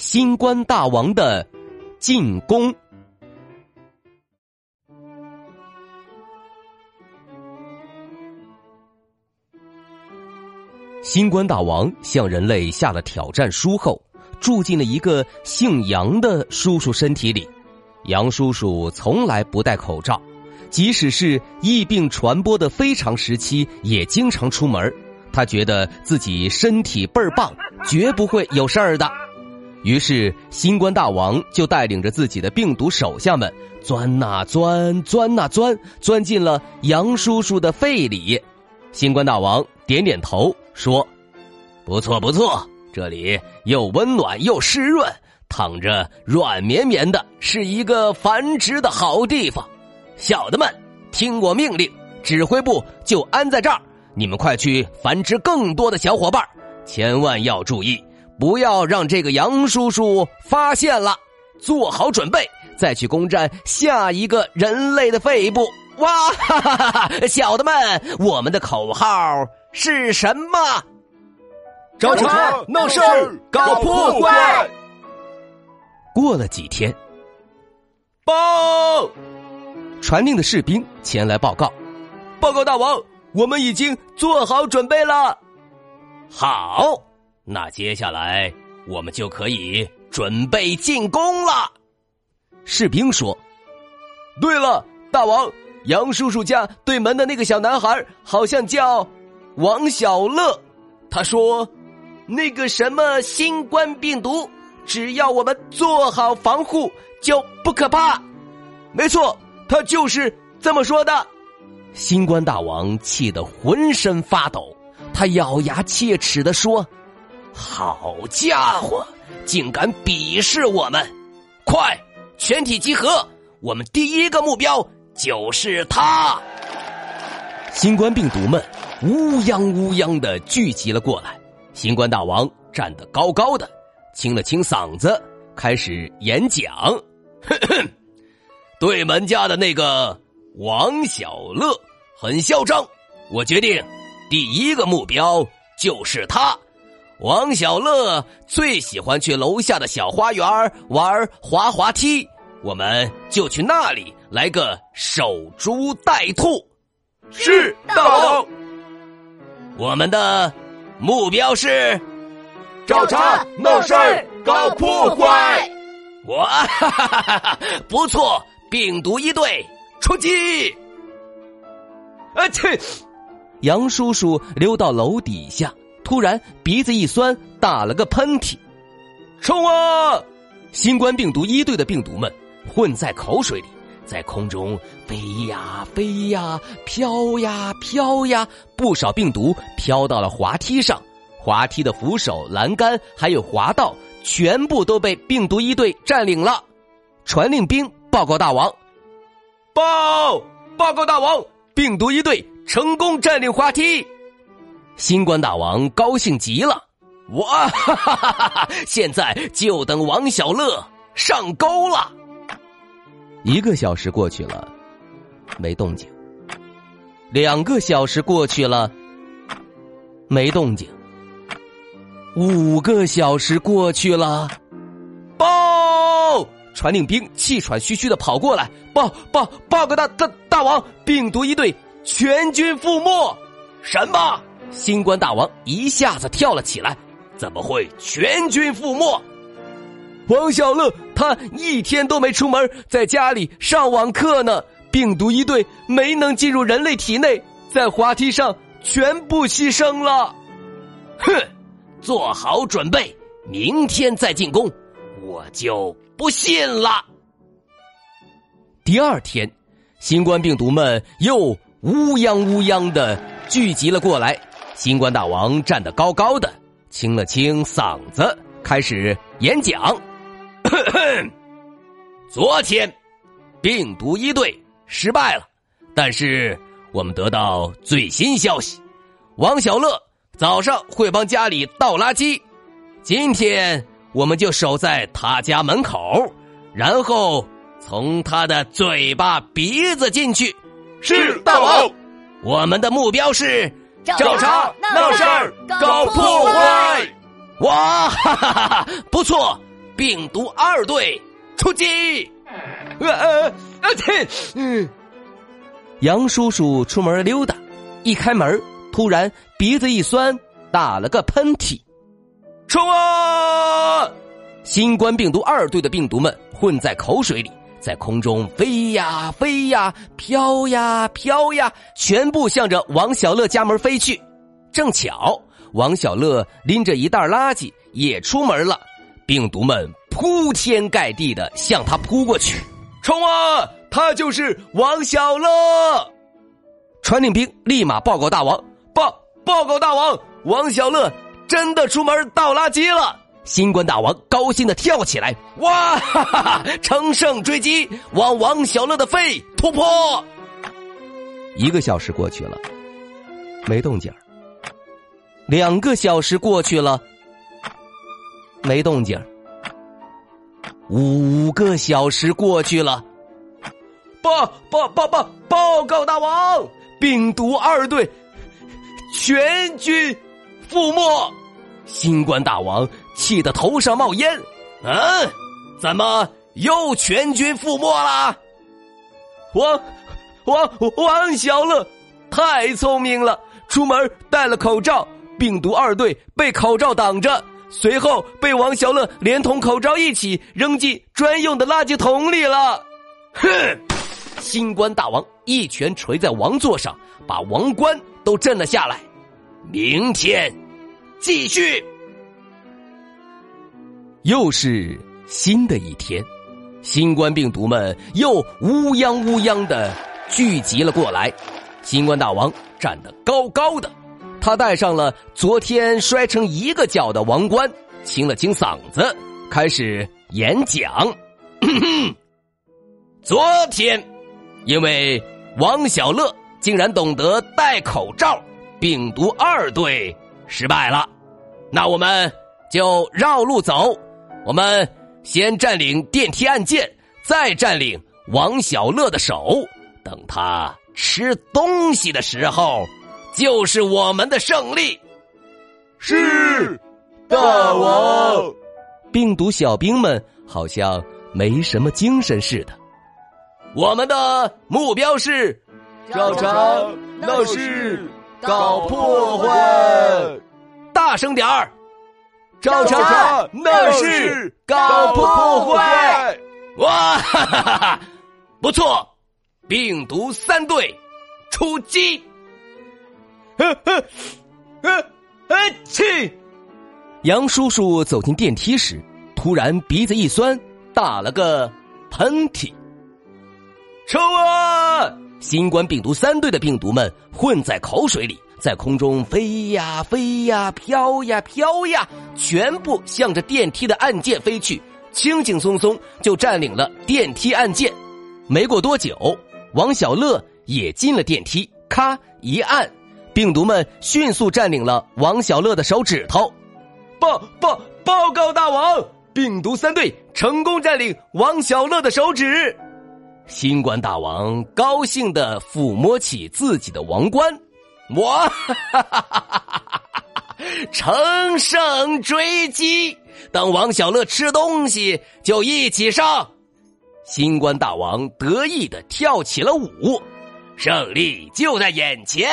新冠大王的进攻。新冠大王向人类下了挑战书后，住进了一个姓杨的叔叔身体里。杨叔叔从来不戴口罩，即使是疫病传播的非常时期，也经常出门。他觉得自己身体倍儿棒，绝不会有事儿的。于是，新冠大王就带领着自己的病毒手下们钻呐钻，钻呐钻，钻进了杨叔叔的肺里。新冠大王点点头说：“不错不错，这里又温暖又湿润，躺着软绵绵的，是一个繁殖的好地方。小的们，听我命令，指挥部就安在这儿。你们快去繁殖更多的小伙伴，千万要注意，不要让这个杨叔叔发现了。做好准备，再去攻占下一个人类的肺部。”哇哈哈哈哈！小的们，我们的口号是什么？找茬、闹事、搞破坏。过了几天，报！传令的士兵前来报告：报告大王，我们已经做好准备了。好，那接下来我们就可以准备进攻了。士兵说：“对了，大王。”杨叔叔家对门的那个小男孩好像叫王小乐，他说：“那个什么新冠病毒，只要我们做好防护就不可怕。”没错，他就是这么说的。新冠大王气得浑身发抖，他咬牙切齿的说：“好家伙，竟敢鄙视我们！快，全体集合，我们第一个目标。”就是他！新冠病毒们乌泱乌泱的聚集了过来。新冠大王站得高高的，清了清嗓子，开始演讲。对门家的那个王小乐很嚣张，我决定第一个目标就是他。王小乐最喜欢去楼下的小花园玩滑滑梯，我们就去那里。来个守株待兔，是大王。我们的目标是找茬、闹事儿、搞破坏。哇，不错！病毒一队出击！啊切！杨叔叔溜到楼底下，突然鼻子一酸，打了个喷嚏。冲啊！新冠病毒一队的病毒们混在口水里。在空中飞呀飞呀，飘呀飘呀，不少病毒飘到了滑梯上，滑梯的扶手、栏杆还有滑道，全部都被病毒一队占领了。传令兵报告大王，报报告大王，病毒一队成功占领滑梯。新冠大王高兴极了，哇哈哈哈哈！现在就等王小乐上钩了。一个小时过去了，没动静。两个小时过去了，没动静。五个小时过去了，报！传令兵气喘吁吁的跑过来，报报报告大大大王，病毒一队全军覆没。什么？新冠大王一下子跳了起来，怎么会全军覆没？王小乐他一天都没出门，在家里上网课呢。病毒一队没能进入人类体内，在滑梯上全部牺牲了。哼，做好准备，明天再进攻，我就不信了。第二天，新冠病毒们又乌泱乌泱的聚集了过来。新冠大王站得高高的，清了清嗓子，开始演讲。昨天，病毒一队失败了，但是我们得到最新消息，王小乐早上会帮家里倒垃圾，今天我们就守在他家门口，然后从他的嘴巴、鼻子进去。是大王，我们的目标是找茬、闹事儿、搞破坏。哇哈哈哈哈！不错，病毒二队出击！呃呃呃切！嗯，杨叔叔出门溜达，一开门，突然鼻子一酸，打了个喷嚏。冲啊！新冠病毒二队的病毒们混在口水里。在空中飞呀飞呀，飘呀飘呀，全部向着王小乐家门飞去。正巧王小乐拎着一袋垃圾也出门了，病毒们铺天盖地的向他扑过去。冲啊！他就是王小乐！传令兵立马报告大王，报报告大王，王小乐真的出门倒垃圾了。新冠大王高兴的跳起来，哇哈哈哈！乘胜追击，往王小乐的肺突破。一个小时过去了，没动静两个小时过去了，没动静五个小时过去了，报报报报报告大王，病毒二队全军覆没。新冠大王气得头上冒烟，嗯，怎么又全军覆没了？王王王小乐太聪明了，出门戴了口罩，病毒二队被口罩挡着，随后被王小乐连同口罩一起扔进专用的垃圾桶里了。哼！新冠大王一拳捶在王座上，把王冠都震了下来。明天。继续，又是新的一天，新冠病毒们又乌泱乌泱的聚集了过来。新冠大王站得高高的，他戴上了昨天摔成一个角的王冠，清了清嗓子，开始演讲。昨天，因为王小乐竟然懂得戴口罩，病毒二队。失败了，那我们就绕路走。我们先占领电梯按键，再占领王小乐的手。等他吃东西的时候，就是我们的胜利。是，大王。病毒小兵们好像没什么精神似的。我们的目标是找茬、闹事。搞破坏！大声点儿！找茬闹事搞破坏！哇哈哈哈哈！不错，病毒三队出击！呵呵呵呵气！杨叔叔走进电梯时，突然鼻子一酸，打了个喷嚏。冲啊！新冠病毒三队的病毒们混在口水里，在空中飞呀飞呀，飘呀飘呀，全部向着电梯的按键飞去，轻轻松松就占领了电梯按键。没过多久，王小乐也进了电梯，咔一按，病毒们迅速占领了王小乐的手指头。报报报告大王，病毒三队成功占领王小乐的手指。新冠大王高兴的抚摸起自己的王冠，我哈哈哈哈哈乘胜追击。等王小乐吃东西，就一起上。新冠大王得意的跳起了舞，胜利就在眼前，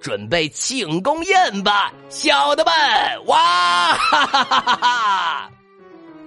准备庆功宴吧，小的们！哇哈哈哈哈哈！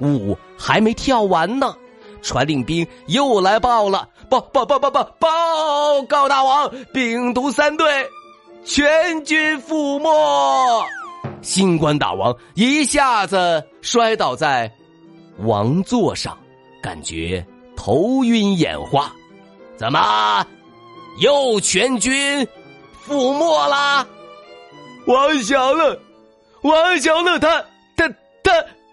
舞还没跳完呢。传令兵又来报了，报报报报报报告大王，病毒三队全军覆没。新冠大王一下子摔倒在王座上，感觉头晕眼花。怎么又全军覆没啦？王小乐，王小乐，他他他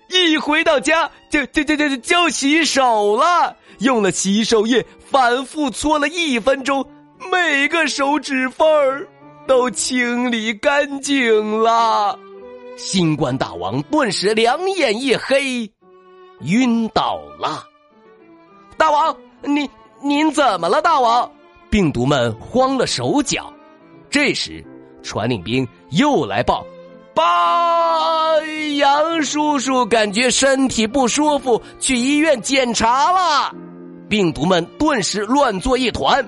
一回到家就就就就就洗手了，用了洗手液反复搓了一分钟，每个手指缝儿都清理干净了。新冠大王顿时两眼一黑，晕倒了。大王，您您怎么了？大王，病毒们慌了手脚。这时，传令兵又来报。爸，杨叔叔感觉身体不舒服，去医院检查了。病毒们顿时乱作一团。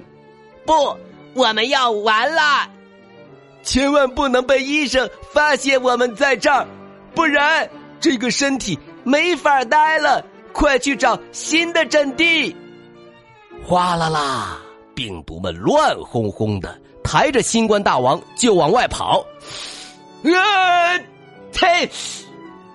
不，我们要完了！千万不能被医生发现我们在这儿，不然这个身体没法待了。快去找新的阵地！哗啦啦，病毒们乱哄哄的抬着新冠大王就往外跑。啊！嘿，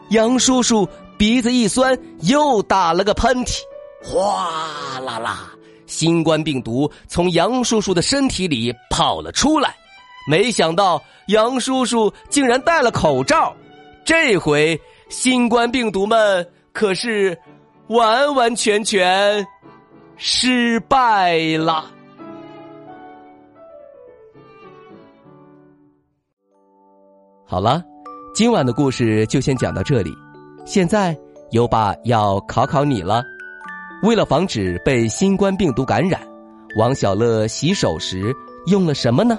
杨叔叔鼻子一酸，又打了个喷嚏。哗啦啦，新冠病毒从杨叔叔的身体里跑了出来。没想到杨叔叔竟然戴了口罩，这回新冠病毒们可是完完全全失败了。好了，今晚的故事就先讲到这里。现在优爸要考考你了。为了防止被新冠病毒感染，王小乐洗手时用了什么呢？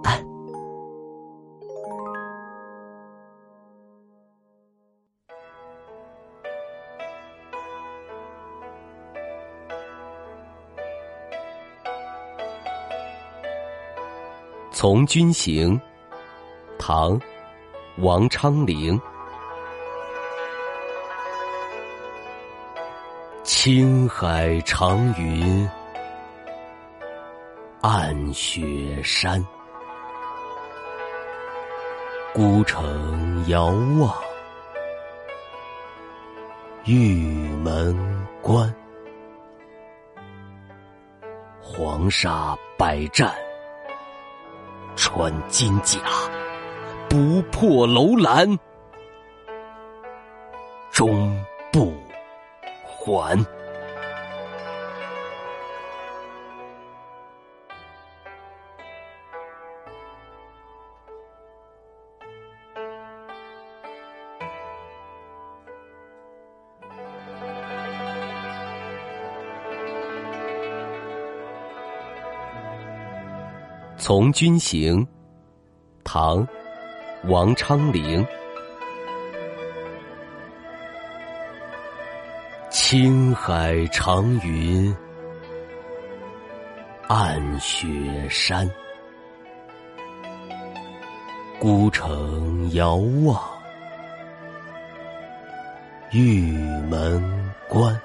从军行》唐·王昌龄。青海长云暗雪山，孤城遥望玉门关。黄沙百战穿金甲，不破楼兰终不。还。从军行，唐，王昌龄。青海长云暗雪山，孤城遥望玉门关。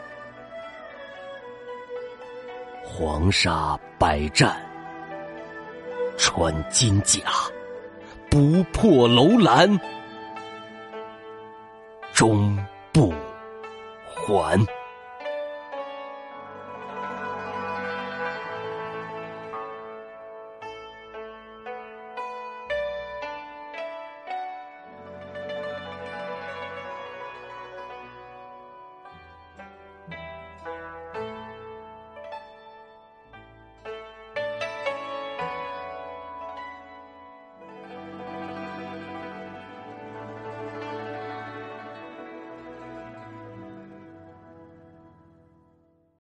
黄沙百战穿金甲，不破楼兰终不。还。